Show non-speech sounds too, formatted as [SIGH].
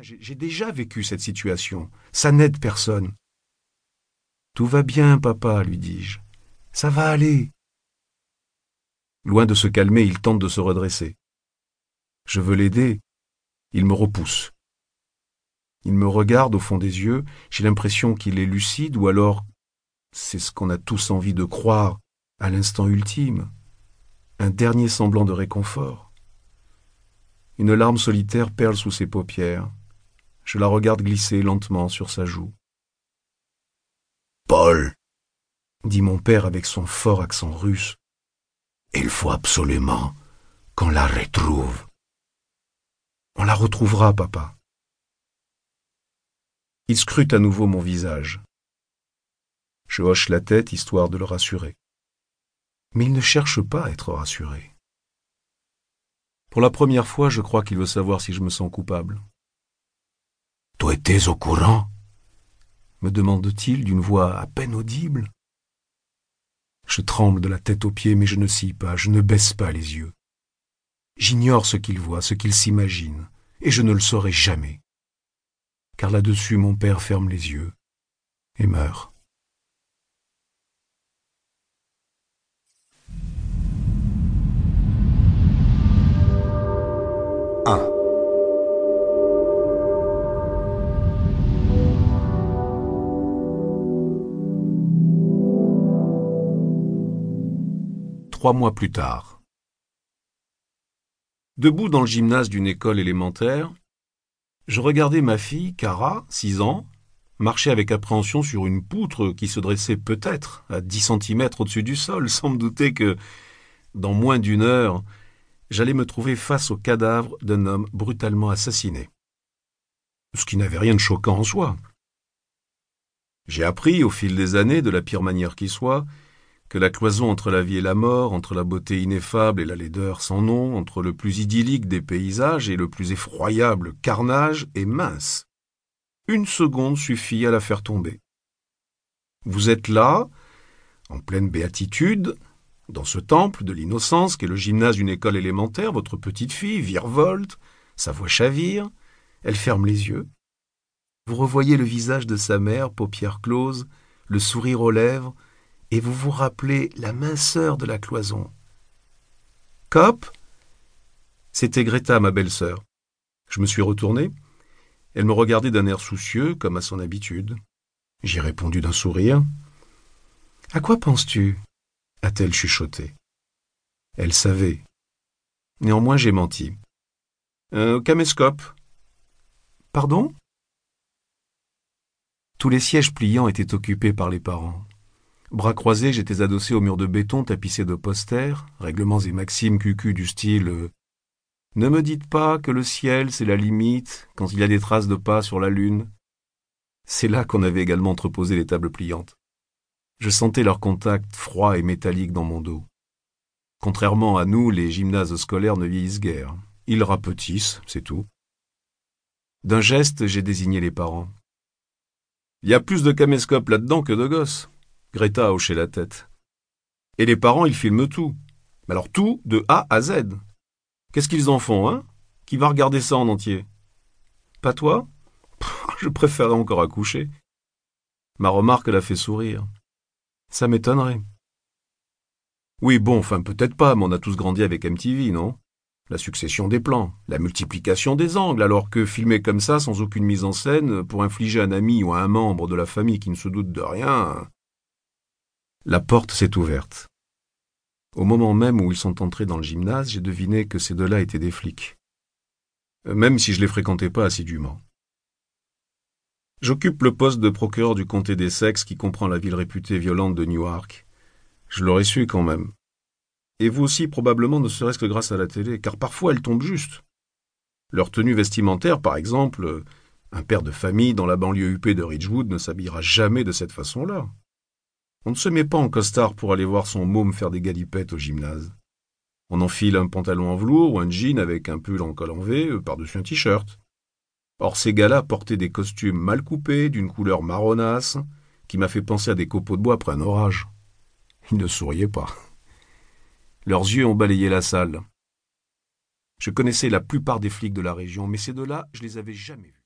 J'ai déjà vécu cette situation. Ça n'aide personne. Tout va bien, papa, lui dis-je. Ça va aller. Loin de se calmer, il tente de se redresser. Je veux l'aider. Il me repousse. Il me regarde au fond des yeux, j'ai l'impression qu'il est lucide ou alors c'est ce qu'on a tous envie de croire à l'instant ultime, un dernier semblant de réconfort. Une larme solitaire perle sous ses paupières. Je la regarde glisser lentement sur sa joue. Paul, dit mon père avec son fort accent russe, il faut absolument qu'on la retrouve. On la retrouvera, papa. Il scrute à nouveau mon visage. Je hoche la tête histoire de le rassurer. Mais il ne cherche pas à être rassuré. Pour la première fois, je crois qu'il veut savoir si je me sens coupable. Étais au courant? me demande-t-il d'une voix à peine audible. Je tremble de la tête aux pieds, mais je ne scie pas, je ne baisse pas les yeux. J'ignore ce qu'il voit, ce qu'il s'imagine, et je ne le saurai jamais. Car là-dessus mon père ferme les yeux et meurt. Trois mois plus tard. Debout dans le gymnase d'une école élémentaire, je regardais ma fille, Cara, six ans, marcher avec appréhension sur une poutre qui se dressait peut-être à dix centimètres au-dessus du sol, [LAUGHS] sans me douter que, dans moins d'une heure, j'allais me trouver face au cadavre d'un homme brutalement assassiné. Ce qui n'avait rien de choquant en soi. J'ai appris, au fil des années, de la pire manière qui soit, que la cloison entre la vie et la mort, entre la beauté ineffable et la laideur sans nom, entre le plus idyllique des paysages et le plus effroyable carnage est mince. Une seconde suffit à la faire tomber. Vous êtes là, en pleine béatitude, dans ce temple de l'innocence qu'est le gymnase d'une école élémentaire, votre petite fille virevolte, sa voix chavire, elle ferme les yeux. Vous revoyez le visage de sa mère, paupières closes, le sourire aux lèvres, et vous vous rappelez la minceur de la cloison. Cop C'était Greta, ma belle-sœur. Je me suis retourné. Elle me regardait d'un air soucieux, comme à son habitude. J'ai répondu d'un sourire. À quoi penses-tu? a-t-elle chuchoté. Elle savait. Néanmoins, j'ai menti. Un caméscope. Pardon? Tous les sièges pliants étaient occupés par les parents. Bras croisés, j'étais adossé au mur de béton tapissé de posters, règlements et maximes cucu du style euh, Ne me dites pas que le ciel c'est la limite quand il y a des traces de pas sur la lune. C'est là qu'on avait également entreposé les tables pliantes. Je sentais leur contact froid et métallique dans mon dos. Contrairement à nous, les gymnases scolaires ne vieillissent guère. Ils rapetissent, c'est tout. D'un geste, j'ai désigné les parents. Il y a plus de caméscopes là-dedans que de gosses. Greta a hoché la tête. Et les parents, ils filment tout. Alors tout, de A à Z. Qu'est-ce qu'ils en font, hein? Qui va regarder ça en entier? Pas toi? Je préférerais encore accoucher. Ma remarque l'a fait sourire. Ça m'étonnerait. Oui, bon, enfin peut-être pas, mais on a tous grandi avec MTV, non? La succession des plans, la multiplication des angles, alors que filmer comme ça, sans aucune mise en scène, pour infliger un ami ou à un membre de la famille qui ne se doute de rien, la porte s'est ouverte. Au moment même où ils sont entrés dans le gymnase, j'ai deviné que ces deux-là étaient des flics. Même si je les fréquentais pas assidûment. J'occupe le poste de procureur du comté des sexes qui comprend la ville réputée violente de Newark. Je l'aurais su quand même. Et vous aussi probablement ne serait-ce que grâce à la télé, car parfois elles tombent juste. Leur tenue vestimentaire, par exemple, un père de famille dans la banlieue huppée de Ridgewood ne s'habillera jamais de cette façon-là. On ne se met pas en costard pour aller voir son môme faire des galipettes au gymnase. On enfile un pantalon en velours ou un jean avec un pull en col en V euh, par-dessus un t-shirt. Or ces gars-là portaient des costumes mal coupés, d'une couleur marronasse, qui m'a fait penser à des copeaux de bois après un orage. Ils ne souriaient pas. Leurs yeux ont balayé la salle. Je connaissais la plupart des flics de la région, mais ces deux-là, je les avais jamais vus.